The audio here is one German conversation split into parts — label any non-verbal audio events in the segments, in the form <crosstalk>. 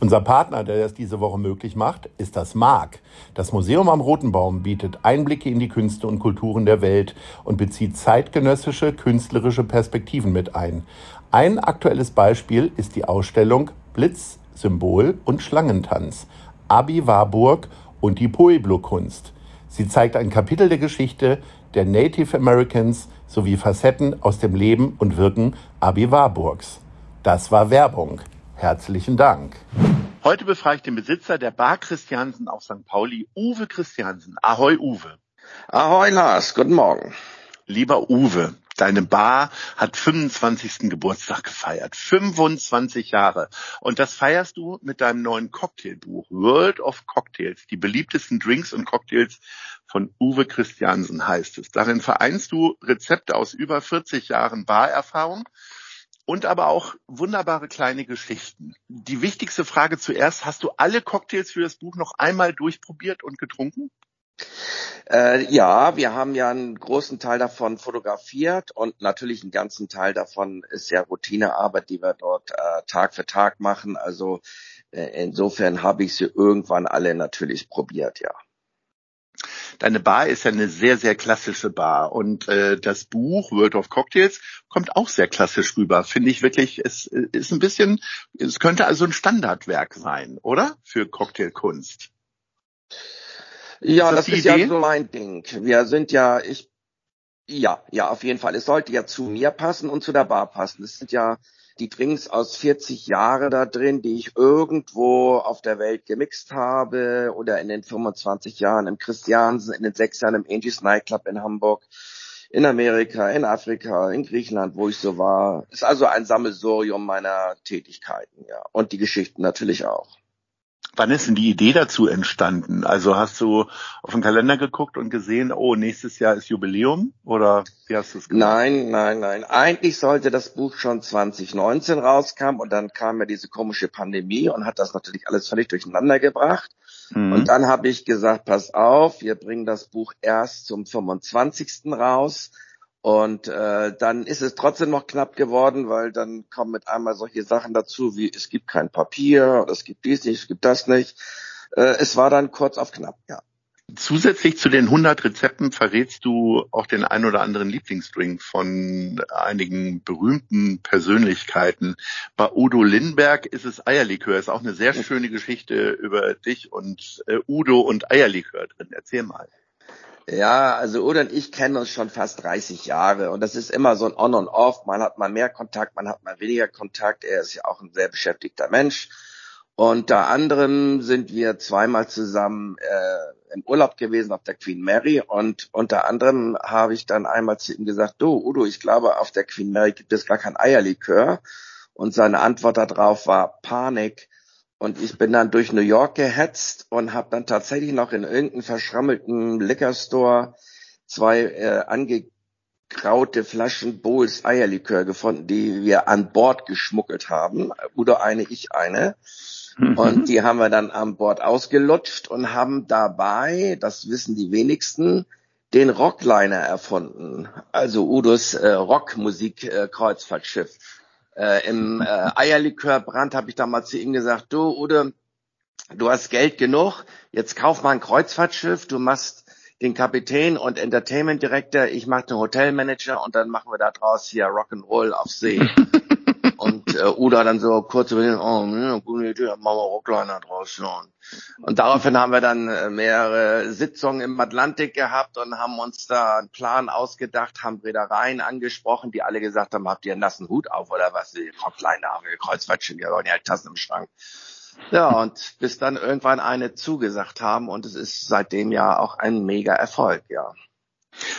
Unser Partner, der das diese Woche möglich macht, ist das MARC. Das Museum am Roten Baum bietet Einblicke in die Künste und Kulturen der Welt und bezieht zeitgenössische künstlerische Perspektiven mit ein. Ein aktuelles Beispiel ist die Ausstellung Blitz, Symbol und Schlangentanz. Abi Warburg und die Pueblo-Kunst. Sie zeigt ein Kapitel der Geschichte der Native Americans sowie Facetten aus dem Leben und Wirken Abi Warburgs. Das war Werbung. Herzlichen Dank. Heute befrage ich den Besitzer der Bar Christiansen auf St. Pauli, Uwe Christiansen. Ahoi, Uwe. Ahoi, Lars. Guten Morgen. Lieber Uwe, deine Bar hat 25. Geburtstag gefeiert. 25 Jahre. Und das feierst du mit deinem neuen Cocktailbuch World of Cocktails. Die beliebtesten Drinks und Cocktails von Uwe Christiansen heißt es. Darin vereinst du Rezepte aus über 40 Jahren Barerfahrung und aber auch wunderbare kleine Geschichten. Die wichtigste Frage zuerst, hast du alle Cocktails für das Buch noch einmal durchprobiert und getrunken? Äh, ja, wir haben ja einen großen Teil davon fotografiert und natürlich einen ganzen Teil davon ist ja Routinearbeit, die wir dort äh, Tag für Tag machen. Also äh, insofern habe ich sie irgendwann alle natürlich probiert, ja. Deine Bar ist ja eine sehr, sehr klassische Bar und äh, das Buch World of Cocktails kommt auch sehr klassisch rüber. Finde ich wirklich, es ist ein bisschen, es könnte also ein Standardwerk sein, oder? Für Cocktailkunst. Ja, ist das, das ist Idee? ja so mein Ding. Wir sind ja, ich, ja, ja, auf jeden Fall. Es sollte ja zu mir passen und zu der Bar passen. Es sind ja die Drinks aus 40 Jahren da drin, die ich irgendwo auf der Welt gemixt habe oder in den 25 Jahren im Christiansen, in den sechs Jahren im Angie's Nightclub in Hamburg, in Amerika, in Afrika, in Griechenland, wo ich so war. Ist also ein Sammelsurium meiner Tätigkeiten, ja. Und die Geschichten natürlich auch. Wann ist denn die Idee dazu entstanden? Also hast du auf den Kalender geguckt und gesehen, oh, nächstes Jahr ist Jubiläum? Oder wie hast du es gemacht? Nein, nein, nein. Eigentlich sollte das Buch schon 2019 rauskommen und dann kam ja diese komische Pandemie und hat das natürlich alles völlig durcheinander gebracht. Mhm. Und dann habe ich gesagt, pass auf, wir bringen das Buch erst zum 25. raus und äh, dann ist es trotzdem noch knapp geworden, weil dann kommen mit einmal solche Sachen dazu, wie es gibt kein Papier, es gibt dies nicht, es gibt das nicht. Äh, es war dann kurz auf knapp, ja. Zusätzlich zu den 100 Rezepten verrätst du auch den ein oder anderen Lieblingsdrink von einigen berühmten Persönlichkeiten. Bei Udo Lindberg ist es Eierlikör. Ist auch eine sehr schöne Geschichte über dich und äh, Udo und Eierlikör drin. Erzähl mal. Ja, also Udo und ich kennen uns schon fast 30 Jahre und das ist immer so ein On und Off. Man hat mal mehr Kontakt, man hat mal weniger Kontakt. Er ist ja auch ein sehr beschäftigter Mensch. Unter anderem sind wir zweimal zusammen äh, im Urlaub gewesen auf der Queen Mary und unter anderem habe ich dann einmal zu ihm gesagt, du Udo, ich glaube auf der Queen Mary gibt es gar kein Eierlikör. Und seine Antwort darauf war Panik und ich bin dann durch New York gehetzt und habe dann tatsächlich noch in irgendeinem verschrammelten Liquor Store zwei äh, angegraute Flaschen Bowls Eierlikör gefunden, die wir an Bord geschmuggelt haben. Oder eine, ich eine. Mhm. Und die haben wir dann an Bord ausgelutscht und haben dabei, das wissen die wenigsten, den Rockliner erfunden. Also Udos äh, Rockmusik-Kreuzfahrtschiff. Äh, äh, im äh, Eierlikörbrand habe ich damals zu ihm gesagt, du Ude, du hast Geld genug, jetzt kauf mal ein Kreuzfahrtschiff, du machst den Kapitän und Entertainment Director, ich mache den Hotelmanager und dann machen wir da draus hier Rock'n'Roll auf See. <laughs> Äh, dann so kurz überlegen, oh, ja, gute Idee, machen wir Rockliner draus. Ja. Und daraufhin haben wir dann äh, mehrere Sitzungen im Atlantik gehabt und haben uns da einen Plan ausgedacht, haben Reedereien angesprochen, die alle gesagt haben, habt ihr einen nassen Hut auf oder was? Die Rockliner haben wir Kreuzfahrtschiff, wir wollen ja Tassen im Schrank. Ja, und bis dann irgendwann eine zugesagt haben und es ist seitdem ja auch ein mega Erfolg, ja.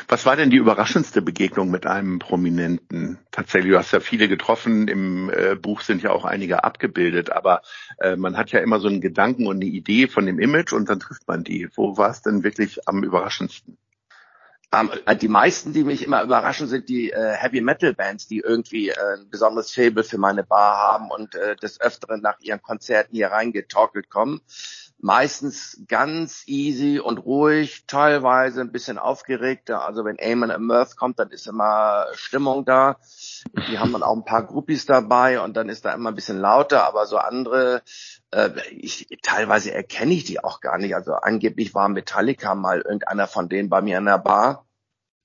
Was war denn die überraschendste Begegnung mit einem Prominenten? Tatsächlich, du hast ja viele getroffen, im äh, Buch sind ja auch einige abgebildet, aber äh, man hat ja immer so einen Gedanken und eine Idee von dem Image und dann trifft man die. Wo war es denn wirklich am überraschendsten? Um, ähm, die meisten, die mich immer überraschen, sind die äh, Heavy Metal Bands, die irgendwie äh, ein besonderes Fable für meine Bar haben und äh, des Öfteren nach ihren Konzerten hier reingetorkelt kommen meistens ganz easy und ruhig, teilweise ein bisschen aufgeregter. Also wenn Eamon Mirth kommt, dann ist immer Stimmung da. Die haben dann auch ein paar Groupies dabei und dann ist da immer ein bisschen lauter, aber so andere, äh, ich, teilweise erkenne ich die auch gar nicht. Also angeblich war Metallica mal irgendeiner von denen bei mir in der Bar.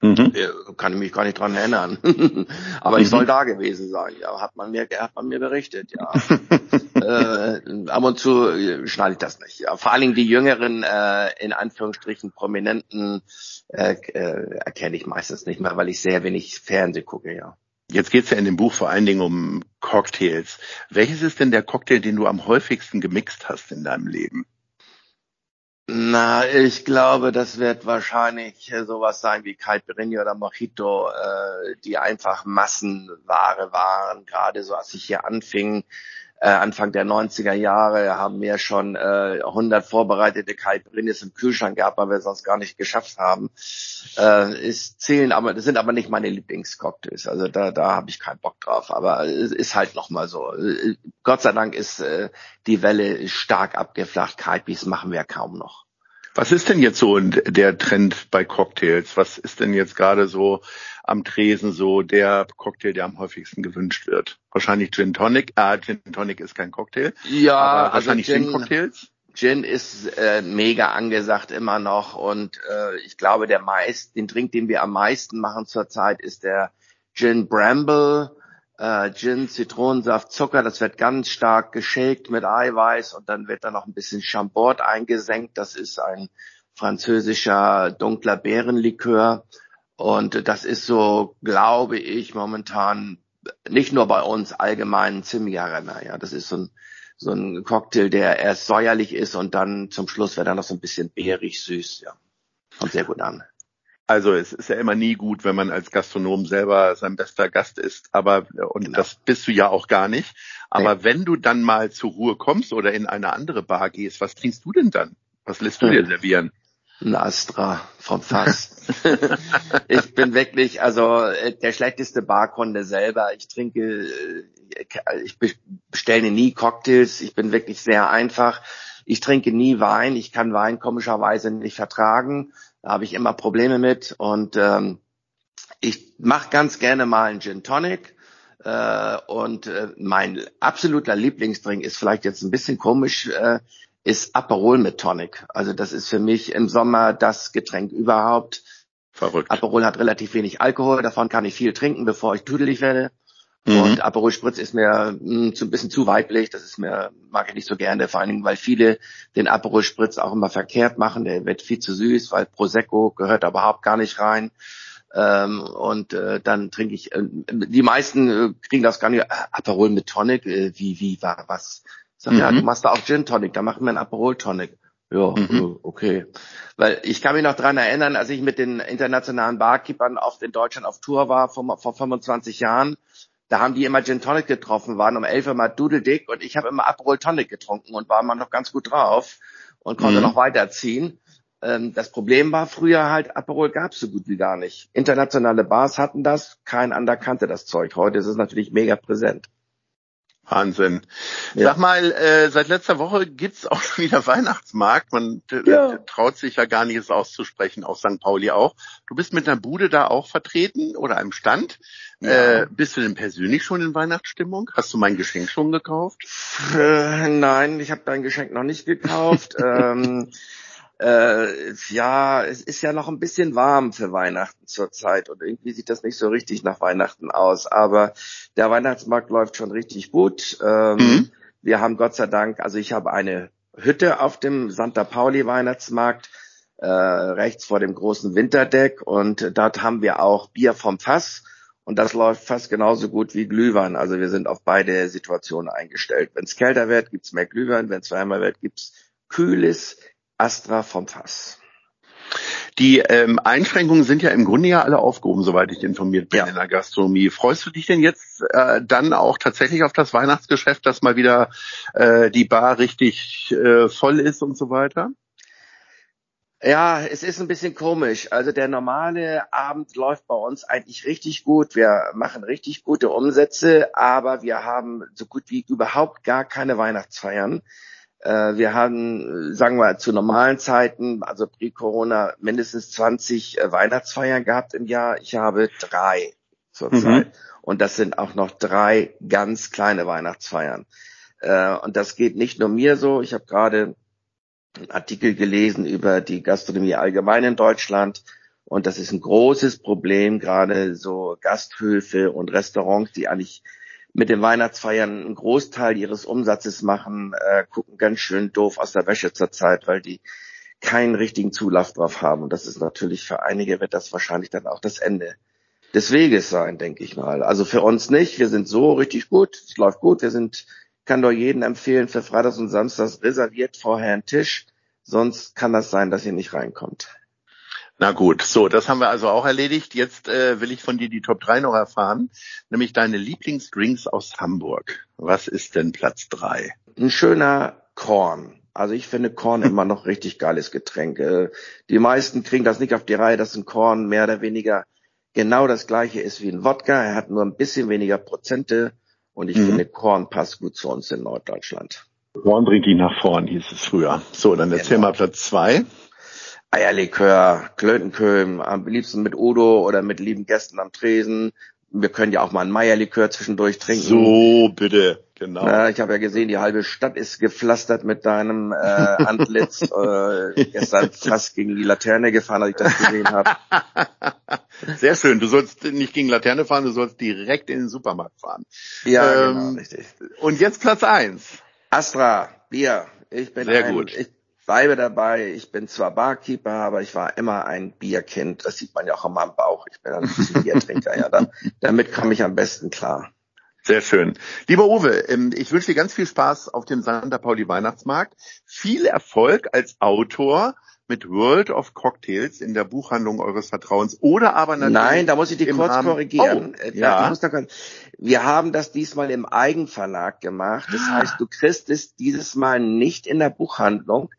Mhm. Kann ich mich gar nicht dran erinnern. <laughs> Aber ich soll mhm. da gewesen sein, ja. Hat man mir, hat man mir berichtet, ja. <laughs> äh, ab und zu äh, schneide ich das nicht. Ja. Vor allen Dingen die jüngeren, äh, in Anführungsstrichen Prominenten, äh, äh, erkenne ich meistens nicht mehr, weil ich sehr wenig Fernseh gucke, ja. Jetzt geht's ja in dem Buch vor allen Dingen um Cocktails. Welches ist denn der Cocktail, den du am häufigsten gemixt hast in deinem Leben? Na, ich glaube, das wird wahrscheinlich sowas sein wie Caipirinha oder Mojito, äh, die einfach Massenware waren. Gerade so, als ich hier anfing, äh, Anfang der 90er Jahre, haben wir schon äh, 100 vorbereitete Caipirinhas im Kühlschrank gehabt, weil wir es sonst gar nicht geschafft haben. Äh, ist zählen, aber das sind aber nicht meine Lieblingscocktails. Also da, da habe ich keinen Bock drauf. Aber es ist halt noch mal so. Gott sei Dank ist äh, die Welle stark abgeflacht. Kaipis machen wir kaum noch. Was ist denn jetzt so der Trend bei Cocktails? Was ist denn jetzt gerade so am Tresen so der Cocktail, der am häufigsten gewünscht wird? Wahrscheinlich Gin Tonic. Ah, Gin Tonic ist kein Cocktail. Ja, aber also wahrscheinlich Gin, Gin Cocktails. Gin ist äh, mega angesagt immer noch und äh, ich glaube, der meist, den Drink, den wir am meisten machen zurzeit, ist der Gin Bramble äh, Gin, Zitronensaft, Zucker, das wird ganz stark geshakt mit Eiweiß und dann wird da noch ein bisschen Chambord eingesenkt. Das ist ein französischer dunkler Beerenlikör. Und das ist so, glaube ich, momentan nicht nur bei uns allgemein ein ziemlicher Renner. Ja, das ist so ein, so ein Cocktail, der erst säuerlich ist und dann zum Schluss wird er noch so ein bisschen beerig süß. Ja, kommt sehr gut an. Also es ist ja immer nie gut, wenn man als Gastronom selber sein bester Gast ist, aber und genau. das bist du ja auch gar nicht. Aber nee. wenn du dann mal zur Ruhe kommst oder in eine andere Bar gehst, was trinkst du denn dann? Was lässt du hm. dir servieren? Ein Astra vom Fass. <laughs> ich bin wirklich, also äh, der schlechteste Barkunde selber. Ich trinke, äh, ich bestelle nie Cocktails. Ich bin wirklich sehr einfach. Ich trinke nie Wein. Ich kann Wein komischerweise nicht vertragen. Da habe ich immer Probleme mit und ähm, ich mache ganz gerne mal einen Gin Tonic. Äh, und äh, mein absoluter Lieblingsdrink ist vielleicht jetzt ein bisschen komisch, äh, ist Aperol mit Tonic. Also das ist für mich im Sommer das Getränk überhaupt. Verrückt. Aperol hat relativ wenig Alkohol, davon kann ich viel trinken, bevor ich tüdelig werde. Mhm. Und Aperol Spritz ist mir mh, hm, zu, ein bisschen zu weiblich, das ist mir, mag ich nicht so gerne, vor allen Dingen, weil viele den Aperol Spritz auch immer verkehrt machen, der wird viel zu süß, weil Prosecco gehört da überhaupt gar nicht rein. Ähm, und äh, dann trinke ich, äh, die meisten äh, kriegen das gar nicht, äh, Aperol mit Tonic, äh, wie, wie, war was? Sag, mhm. ja, du machst da auch Gin Tonic, da machen wir einen Aperol Tonic. Ja, mhm. okay. Weil ich kann mich noch dran erinnern, als ich mit den internationalen Barkeepern auf in Deutschland auf Tour war vor, vor 25 Jahren, da haben die immer Gin Tonic getroffen, waren um elf immer dudeldick und ich habe immer Aperol Tonic getrunken und war immer noch ganz gut drauf und konnte mhm. noch weiterziehen. Ähm, das Problem war früher halt, Aperol gab es so gut wie gar nicht. Internationale Bars hatten das, kein anderer kannte das Zeug. Heute ist es natürlich mega präsent. Wahnsinn. Ja. Sag mal, äh, seit letzter Woche gibt's auch <laughs> schon wieder Weihnachtsmarkt. Man ja. traut sich ja gar nicht, es auszusprechen, auf St. Pauli auch. Du bist mit einer Bude da auch vertreten oder einem Stand. Ja. Äh, bist du denn persönlich schon in Weihnachtsstimmung? Hast du mein Geschenk schon gekauft? Äh, nein, ich habe dein Geschenk noch nicht gekauft. <laughs> ähm, äh, ja, es ist ja noch ein bisschen warm für Weihnachten zurzeit und irgendwie sieht das nicht so richtig nach Weihnachten aus. Aber der Weihnachtsmarkt läuft schon richtig gut. Ähm, mhm. Wir haben Gott sei Dank, also ich habe eine Hütte auf dem Santa Pauli Weihnachtsmarkt äh, rechts vor dem großen Winterdeck und dort haben wir auch Bier vom Fass und das läuft fast genauso gut wie Glühwein. Also wir sind auf beide Situationen eingestellt. Wenn es kälter wird, gibt's mehr Glühwein. Wenn es wärmer wird, gibt's kühles, Astra vom Fass. Die ähm, Einschränkungen sind ja im Grunde ja alle aufgehoben, soweit ich informiert bin Ja. in der Gastronomie. Freust du dich denn jetzt äh, dann auch tatsächlich auf das Weihnachtsgeschäft, dass mal wieder äh, die Bar richtig äh, voll ist und so weiter? Ja, es ist ein bisschen komisch. Also der normale Abend läuft bei uns eigentlich richtig gut. Wir machen richtig gute Umsätze, aber wir haben so gut wie überhaupt gar keine Weihnachtsfeiern. Äh, Wir haben, äh, sagen wir, zu normalen Zeiten, also pre-Corona, mindestens 20 äh, Weihnachtsfeiern gehabt im Jahr. Ich habe drei zurzeit. Und das sind auch noch drei ganz kleine Weihnachtsfeiern. Und das geht nicht nur mir so. Ich habe gerade einen Artikel gelesen über die Gastronomie allgemein in Deutschland. Und das ist ein großes Problem, gerade so Gasthöfe und Restaurants, die eigentlich mit den Weihnachtsfeiern einen Großteil ihres Umsatzes machen, äh, gucken ganz schön doof aus der Wäsche zurzeit, weil die keinen richtigen Zulauf drauf haben. Und das ist natürlich für einige wird das wahrscheinlich dann auch das Ende des Weges sein, denke ich mal. Also für uns nicht. Wir sind so richtig gut. Es läuft gut. Wir sind, kann doch jeden empfehlen, für Freitags und Samstags reserviert vorher einen Tisch. Sonst kann das sein, dass ihr nicht reinkommt. Na gut, so, das haben wir also auch erledigt. Jetzt äh, will ich von dir die Top 3 noch erfahren, nämlich deine Lieblingsdrinks aus Hamburg. Was ist denn Platz 3? Ein schöner Korn. Also ich finde Korn <laughs> immer noch richtig geiles Getränk. Äh, Die meisten kriegen das nicht auf die Reihe, dass ein Korn mehr oder weniger genau das gleiche ist wie ein Wodka. Er hat nur ein bisschen weniger Prozente und ich Mhm. finde Korn passt gut zu uns in Norddeutschland. Born bringt ihn nach vorn, hieß es früher. So, dann erzähl Genau. mal Platz 2. Eierlikör, Klötenköhm, am liebsten mit Udo oder mit lieben Gästen am Tresen. Wir können ja auch mal ein Meierlikör zwischendurch trinken. So, bitte, genau. Na, ich habe ja gesehen, die halbe Stadt ist gepflastert mit deinem äh, Antlitz. <laughs> äh, gestern fast gegen die Laterne gefahren, als ich das gesehen habe. <laughs> Sehr schön. Du sollst nicht gegen Laterne fahren, du sollst direkt in den Supermarkt fahren. Ja, Ähm, genau, richtig. Und jetzt Platz 1. Astra, Bier. Ich bin Sehr ein, gut. Ich bleibe dabei. Ich bin zwar Barkeeper, aber ich war immer ein Bierkind. Das sieht man ja auch an meinem Bauch. Ich bin ein bisschen Biertrinker. Ja, da, damit komme ich am besten klar. Sehr schön. Lieber Uwe, ähm, ich wünsche dir ganz viel Spaß auf dem Santa Pauli Weihnachtsmarkt. Viel Erfolg als Autor mit World of Cocktails in der Buchhandlung eures Vertrauens oder aber natürlich Nein, da muss ich im kurz Rahmen- korrigieren. Oh, Äh, ja. kurz- Wir haben das diesmal im Eigenverlag gemacht. Das heißt, du kriegst es dieses Mal nicht in der Buchhandlung,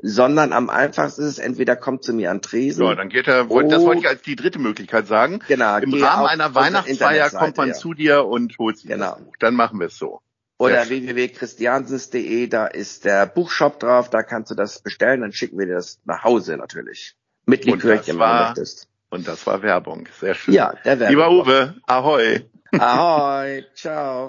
sondern am einfachsten ist es, entweder kommt zu mir an Tresen. So, dann geht er, das Oh. wollte ich als die dritte Möglichkeit sagen. Genau, Im Rahmen einer Weihnachtsfeier kommt man ja. zu dir und holt sich Genau. das Buch. Dann machen wir es so. Oder www.christiansens.de, da ist der Buchshop drauf, da kannst du das bestellen, dann schicken wir dir das nach Hause natürlich. Mit Likörchen, das wenn du möchtest. Und das war Werbung. Sehr schön. Ja, der Werbung. Lieber Uwe, ahoi. Ahoi, ciao.